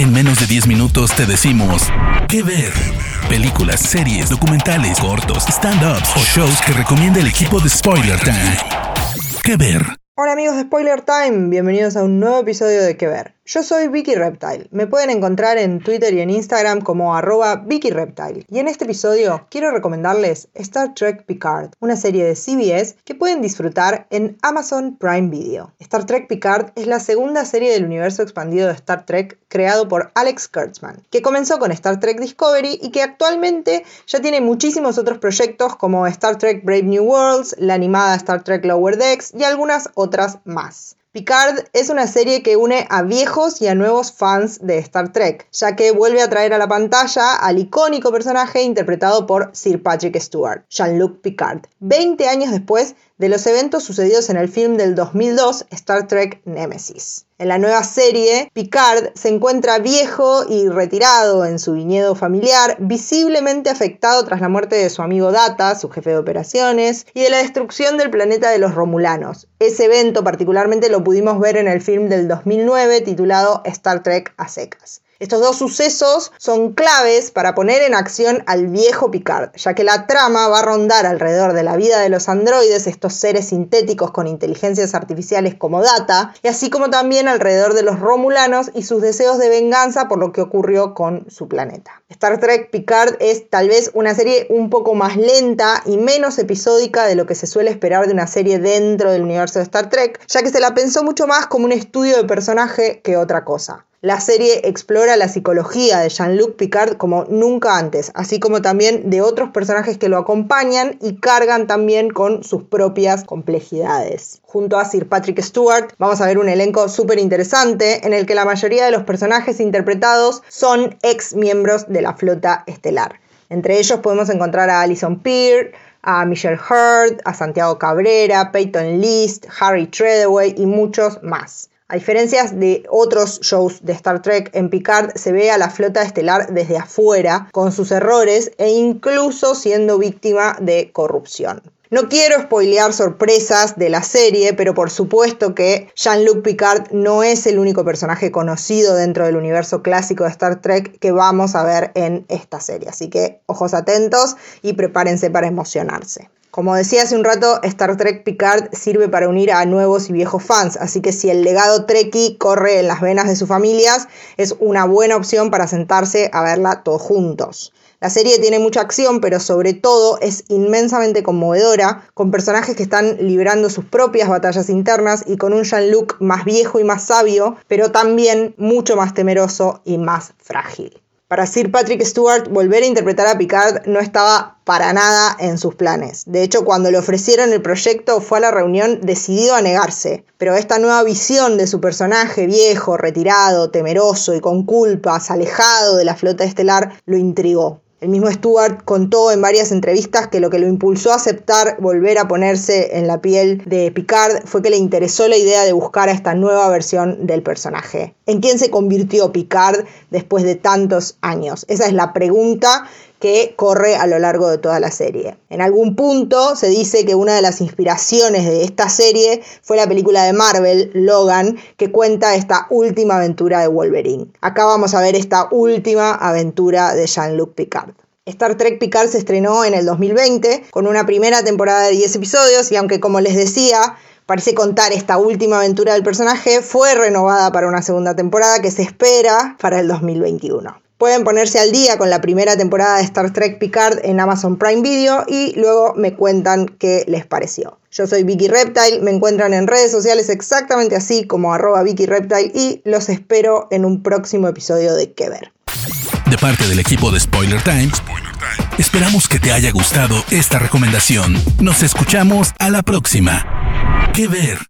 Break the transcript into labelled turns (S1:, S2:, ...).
S1: En menos de 10 minutos te decimos qué ver. Películas, series, documentales, cortos, stand-ups o shows que recomienda el equipo de Spoiler Time. ¿Qué ver?
S2: Hola amigos de Spoiler Time, bienvenidos a un nuevo episodio de Que Ver. Yo soy Vicky Reptile, me pueden encontrar en Twitter y en Instagram como arroba Vicky Reptile. Y en este episodio quiero recomendarles Star Trek Picard, una serie de CBS que pueden disfrutar en Amazon Prime Video. Star Trek Picard es la segunda serie del universo expandido de Star Trek creado por Alex Kurtzman, que comenzó con Star Trek Discovery y que actualmente ya tiene muchísimos otros proyectos como Star Trek Brave New Worlds, la animada Star Trek Lower Decks y algunas otras más. Picard es una serie que une a viejos y a nuevos fans de Star Trek, ya que vuelve a traer a la pantalla al icónico personaje interpretado por Sir Patrick Stewart, Jean-Luc Picard, 20 años después de los eventos sucedidos en el film del 2002 Star Trek Nemesis. En la nueva serie, Picard se encuentra viejo y retirado en su viñedo familiar, visiblemente afectado tras la muerte de su amigo Data, su jefe de operaciones, y de la destrucción del planeta de los Romulanos. Ese evento particularmente lo pudimos ver en el film del 2009 titulado Star Trek a secas. Estos dos sucesos son claves para poner en acción al viejo Picard, ya que la trama va a rondar alrededor de la vida de los androides, estos seres sintéticos con inteligencias artificiales como Data, y así como también alrededor de los Romulanos y sus deseos de venganza por lo que ocurrió con su planeta. Star Trek Picard es tal vez una serie un poco más lenta y menos episódica de lo que se suele esperar de una serie dentro del universo de Star Trek, ya que se la pensó mucho más como un estudio de personaje que otra cosa. La serie explora la psicología de Jean-Luc Picard como nunca antes, así como también de otros personajes que lo acompañan y cargan también con sus propias complejidades. Junto a Sir Patrick Stewart vamos a ver un elenco súper interesante en el que la mayoría de los personajes interpretados son ex miembros de la flota estelar. Entre ellos podemos encontrar a Alison Peer, a Michelle Hurd, a Santiago Cabrera, Peyton List, Harry Treadaway y muchos más. A diferencias de otros shows de Star Trek, en Picard se ve a la flota estelar desde afuera, con sus errores e incluso siendo víctima de corrupción. No quiero spoilear sorpresas de la serie, pero por supuesto que Jean-Luc Picard no es el único personaje conocido dentro del universo clásico de Star Trek que vamos a ver en esta serie. Así que ojos atentos y prepárense para emocionarse. Como decía hace un rato, Star Trek Picard sirve para unir a nuevos y viejos fans, así que si el legado Trekkie corre en las venas de sus familias, es una buena opción para sentarse a verla todos juntos. La serie tiene mucha acción, pero sobre todo es inmensamente conmovedora, con personajes que están librando sus propias batallas internas y con un Jean-Luc más viejo y más sabio, pero también mucho más temeroso y más frágil. Para Sir Patrick Stewart, volver a interpretar a Picard no estaba para nada en sus planes. De hecho, cuando le ofrecieron el proyecto fue a la reunión decidido a negarse. Pero esta nueva visión de su personaje viejo, retirado, temeroso y con culpas, alejado de la flota estelar, lo intrigó. El mismo Stewart contó en varias entrevistas que lo que lo impulsó a aceptar volver a ponerse en la piel de Picard fue que le interesó la idea de buscar a esta nueva versión del personaje. ¿En quién se convirtió Picard después de tantos años? Esa es la pregunta que corre a lo largo de toda la serie. En algún punto se dice que una de las inspiraciones de esta serie fue la película de Marvel, Logan, que cuenta esta última aventura de Wolverine. Acá vamos a ver esta última aventura de Jean-Luc Picard. Star Trek Picard se estrenó en el 2020 con una primera temporada de 10 episodios y aunque como les decía, parece contar esta última aventura del personaje, fue renovada para una segunda temporada que se espera para el 2021. Pueden ponerse al día con la primera temporada de Star Trek Picard en Amazon Prime Video y luego me cuentan qué les pareció. Yo soy Vicky Reptile, me encuentran en redes sociales exactamente así como arroba Vicky Reptile y los espero en un próximo episodio de Que Ver.
S1: De parte del equipo de Spoiler Times, esperamos que te haya gustado esta recomendación. Nos escuchamos a la próxima. Que Ver.